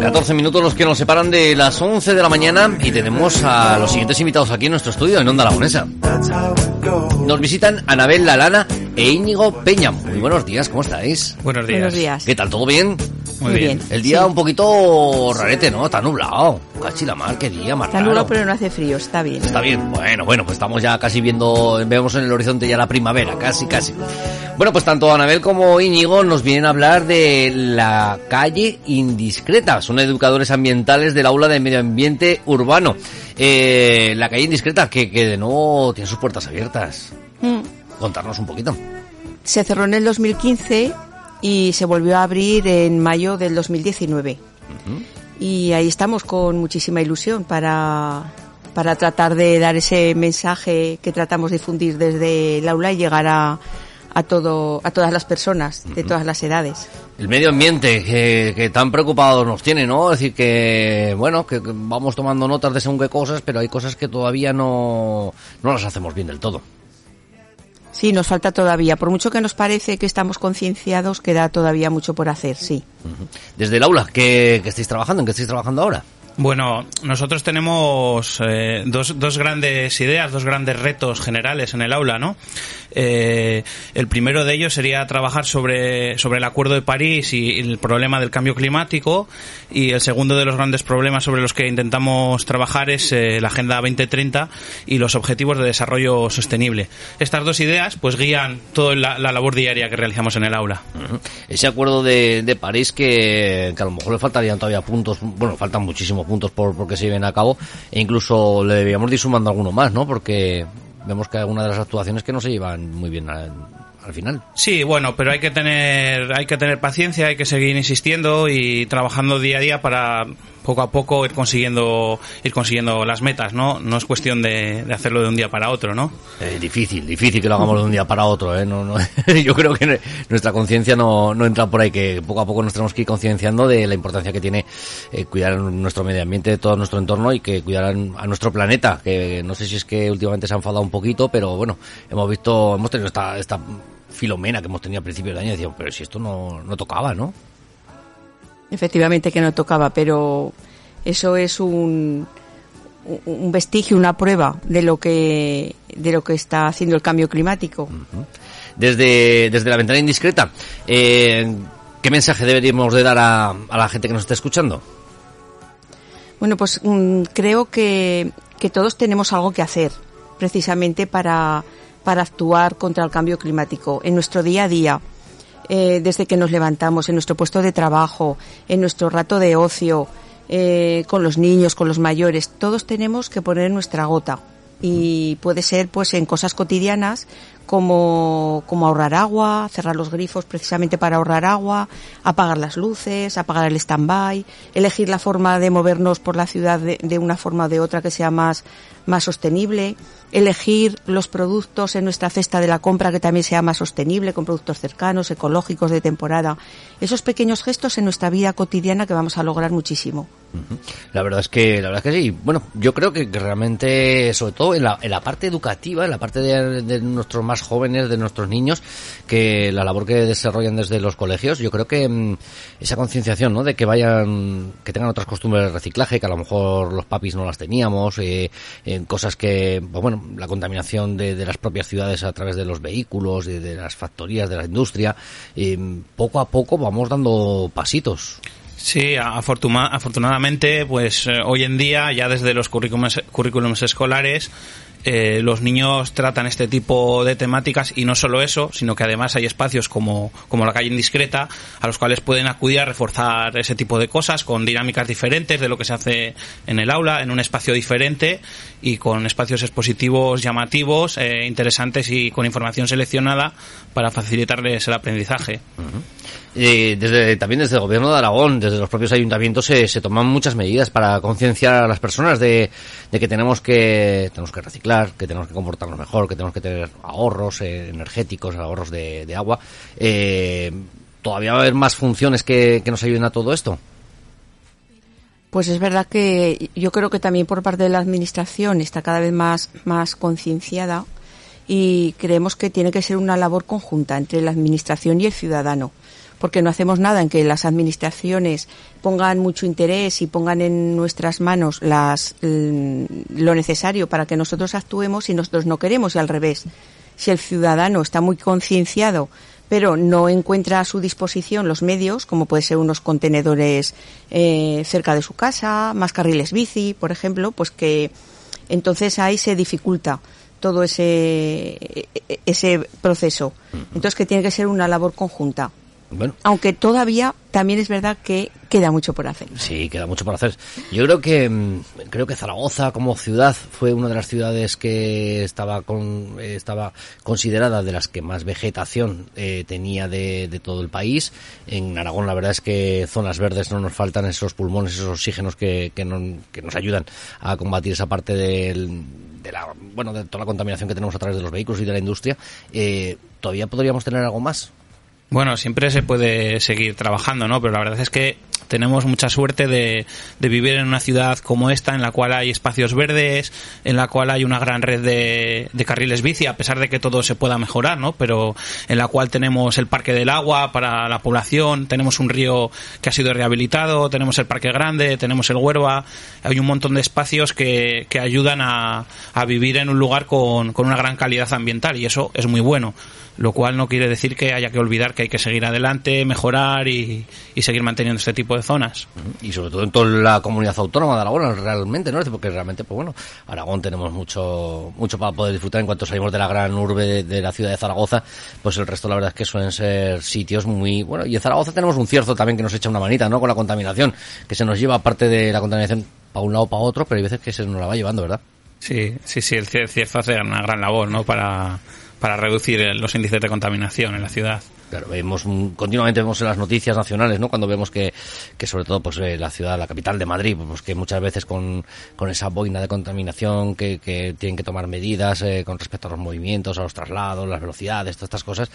14 minutos los que nos separan de las 11 de la mañana y tenemos a los siguientes invitados aquí en nuestro estudio en Onda Aragonesa. Nos visitan Anabel Lalana e Íñigo Peña. Muy buenos días, ¿cómo estáis? Buenos días. Buenos días. ¿Qué tal? ¿Todo bien? Muy bien. El día un poquito rarete, ¿no? Está nublado. Cachi la mar, qué día más Está raro. nublado, pero no hace frío, está bien. Está bien, bueno, bueno, pues estamos ya casi viendo, vemos en el horizonte ya la primavera, casi, casi. Bueno, pues tanto Anabel como Íñigo nos vienen a hablar de la calle indiscreta. Son educadores ambientales del aula de medio ambiente urbano. Eh, la calle indiscreta, que, que de nuevo tiene sus puertas abiertas. Mm. Contarnos un poquito. Se cerró en el 2015 y se volvió a abrir en mayo del 2019. Y ahí estamos con muchísima ilusión para, para tratar de dar ese mensaje que tratamos de difundir desde el aula y llegar a, a, todo, a todas las personas de todas las edades. El medio ambiente que, que tan preocupados nos tiene, ¿no? Es decir, que, bueno, que vamos tomando notas de según qué cosas, pero hay cosas que todavía no, no las hacemos bien del todo. Sí, nos falta todavía. Por mucho que nos parece que estamos concienciados, queda todavía mucho por hacer, sí. Desde el aula, ¿qué, qué estáis trabajando? ¿En qué estáis trabajando ahora? Bueno, nosotros tenemos eh, dos, dos grandes ideas, dos grandes retos generales en el aula, ¿no? Eh, el primero de ellos sería trabajar sobre, sobre el Acuerdo de París y el problema del cambio climático y el segundo de los grandes problemas sobre los que intentamos trabajar es eh, la Agenda 2030 y los Objetivos de Desarrollo Sostenible. Estas dos ideas pues guían toda la, la labor diaria que realizamos en el aula. Ese acuerdo de, de París que, que a lo mejor le faltarían todavía puntos, bueno, faltan muchísimos puntos por porque se lleven a cabo e incluso le deberíamos de ir sumando alguno más, ¿no? Porque vemos que algunas de las actuaciones que no se llevan muy bien al final. Sí, bueno, pero hay que tener, hay que tener paciencia, hay que seguir insistiendo y trabajando día a día para poco a poco ir consiguiendo, ir consiguiendo las metas, ¿no? No es cuestión de, hacerlo de un día para otro, ¿no? Eh, difícil, difícil que lo hagamos de un día para otro, ¿eh? No, no, yo creo que nuestra conciencia no, no entra por ahí, que poco a poco nos tenemos que ir concienciando de la importancia que tiene eh, cuidar nuestro medio ambiente, todo nuestro entorno y que cuidar a, nuestro planeta, que no sé si es que últimamente se ha enfadado un poquito, pero bueno, hemos visto, hemos tenido esta, esta filomena que hemos tenido a principios de año decíamos, pero si esto no, no tocaba, ¿no? Efectivamente que no tocaba, pero eso es un, un vestigio, una prueba de lo que de lo que está haciendo el cambio climático. Desde, desde la ventana indiscreta, eh, ¿qué mensaje deberíamos de dar a, a la gente que nos está escuchando? Bueno, pues mm, creo que, que todos tenemos algo que hacer, precisamente para, para actuar contra el cambio climático en nuestro día a día. Eh, desde que nos levantamos, en nuestro puesto de trabajo, en nuestro rato de ocio, eh, con los niños, con los mayores, todos tenemos que poner nuestra gota. Y puede ser pues en cosas cotidianas como, como ahorrar agua, cerrar los grifos precisamente para ahorrar agua, apagar las luces, apagar el stand-by, elegir la forma de movernos por la ciudad de, de una forma o de otra que sea más, más sostenible, elegir los productos en nuestra cesta de la compra que también sea más sostenible, con productos cercanos, ecológicos, de temporada. Esos pequeños gestos en nuestra vida cotidiana que vamos a lograr muchísimo. La verdad es que, la verdad es que sí. Bueno, yo creo que, realmente, sobre todo en la, en la parte educativa, en la parte de, de nuestros jóvenes, de nuestros niños, que la labor que desarrollan desde los colegios, yo creo que mm, esa concienciación, ¿no? De que vayan, que tengan otras costumbres de reciclaje, que a lo mejor los papis no las teníamos, eh, en cosas que, pues bueno, la contaminación de, de las propias ciudades a través de los vehículos, de, las factorías, de la industria, eh, poco a poco vamos dando pasitos. Sí, afortuna- afortunadamente, pues eh, hoy en día, ya desde los currículums escolares, eh, los niños tratan este tipo de temáticas y no solo eso, sino que además hay espacios como, como la calle indiscreta a los cuales pueden acudir a reforzar ese tipo de cosas con dinámicas diferentes de lo que se hace en el aula, en un espacio diferente y con espacios expositivos llamativos, eh, interesantes y con información seleccionada para facilitarles el aprendizaje. Eh, desde, también desde el gobierno de Aragón, desde los propios ayuntamientos se, se toman muchas medidas para concienciar a las personas de, de que tenemos que tenemos que reciclar, que tenemos que comportarnos mejor, que tenemos que tener ahorros eh, energéticos, ahorros de, agua. Eh, ¿Todavía va a haber más funciones que, que nos ayuden a todo esto? Pues es verdad que yo creo que también por parte de la administración está cada vez más, más concienciada y creemos que tiene que ser una labor conjunta entre la Administración y el ciudadano porque no hacemos nada en que las administraciones pongan mucho interés y pongan en nuestras manos las, lo necesario para que nosotros actuemos y nosotros no queremos y al revés. Si el ciudadano está muy concienciado pero no encuentra a su disposición los medios, como puede ser unos contenedores eh, cerca de su casa, más carriles bici, por ejemplo, pues que entonces ahí se dificulta todo ese, e-, e-, ese proceso. Entonces que tiene que ser una labor conjunta. Bueno. Aunque todavía también es verdad que queda mucho por hacer. Sí, queda mucho por hacer. Yo creo que mm, creo que Zaragoza como ciudad fue una de las ciudades que estaba con, estaba considerada de las que más vegetación eh, tenía de, de, todo el país. En Aragón la verdad es que zonas verdes no nos faltan esos pulmones, esos oxígenos que, que, que nos ayudan a combatir esa parte del, de la bueno de toda la contaminación que tenemos a través de los vehículos y de la industria. Eh, Todavía podríamos tener algo más. Bueno, siempre se puede seguir trabajando, ¿no? Pero la verdad es que tenemos mucha suerte de, de, vivir en una ciudad como esta, en la cual hay espacios verdes, en la cual hay una gran red de, carriles bici, a pesar de que todo se pueda mejorar, ¿no? Pero en la cual tenemos el Parque del Agua para la población, tenemos un río que ha sido rehabilitado, tenemos el Parque Grande, tenemos el Huerva, hay un montón de espacios que, que ayudan a, a, vivir en un lugar con, con una gran calidad ambiental y eso es muy bueno lo cual no quiere decir que haya que olvidar que hay que seguir adelante, mejorar y, y, seguir manteniendo este tipo de zonas. Y sobre todo en toda la comunidad autónoma de Aragón, realmente, ¿no? Porque realmente, pues bueno, Aragón tenemos mucho mucho para poder disfrutar en cuanto salimos de la gran urbe de, de la ciudad de Zaragoza, pues el resto la verdad es que suelen ser sitios muy, bueno, y en Zaragoza tenemos un cierzo también que nos echa una manita, ¿no? Con la contaminación, que se nos lleva parte de la contaminación para un lado o para otro, pero hay veces que se nos la va llevando, ¿verdad? Sí, sí, sí, el cierzo hace una gran labor, ¿no? Para para reducir los índices de contaminación en la ciudad. Claro, vemos continuamente vemos en las noticias nacionales, ¿no? Cuando vemos que, que sobre todo pues eh, la ciudad, la capital de Madrid, pues que muchas veces con, con esa boina de contaminación que, que tienen que tomar medidas eh, con respecto a los movimientos, a los traslados, las velocidades, todas estas cosas.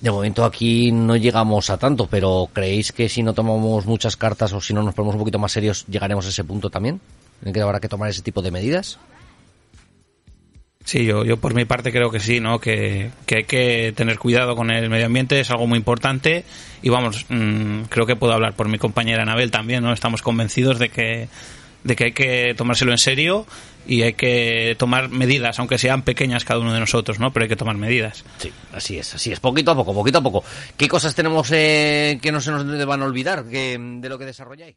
De momento aquí no llegamos a tanto, pero ¿creéis que si no tomamos muchas cartas o si no nos ponemos un poquito más serios llegaremos a ese punto también? ¿En que habrá que tomar ese tipo de medidas? Sí, yo, yo por mi parte creo que sí, ¿no? Que, que hay que tener cuidado con el medio ambiente, es algo muy importante y vamos, mmm, creo que puedo hablar por mi compañera Anabel también, ¿no? Estamos convencidos de que, de que hay que tomárselo en serio y hay que tomar medidas, aunque sean pequeñas cada uno de nosotros, ¿no? Pero hay que tomar medidas. Sí, así es, así es, poquito a poco, poquito a poco. ¿Qué cosas tenemos eh, que no se nos deban olvidar que, de lo que desarrolláis?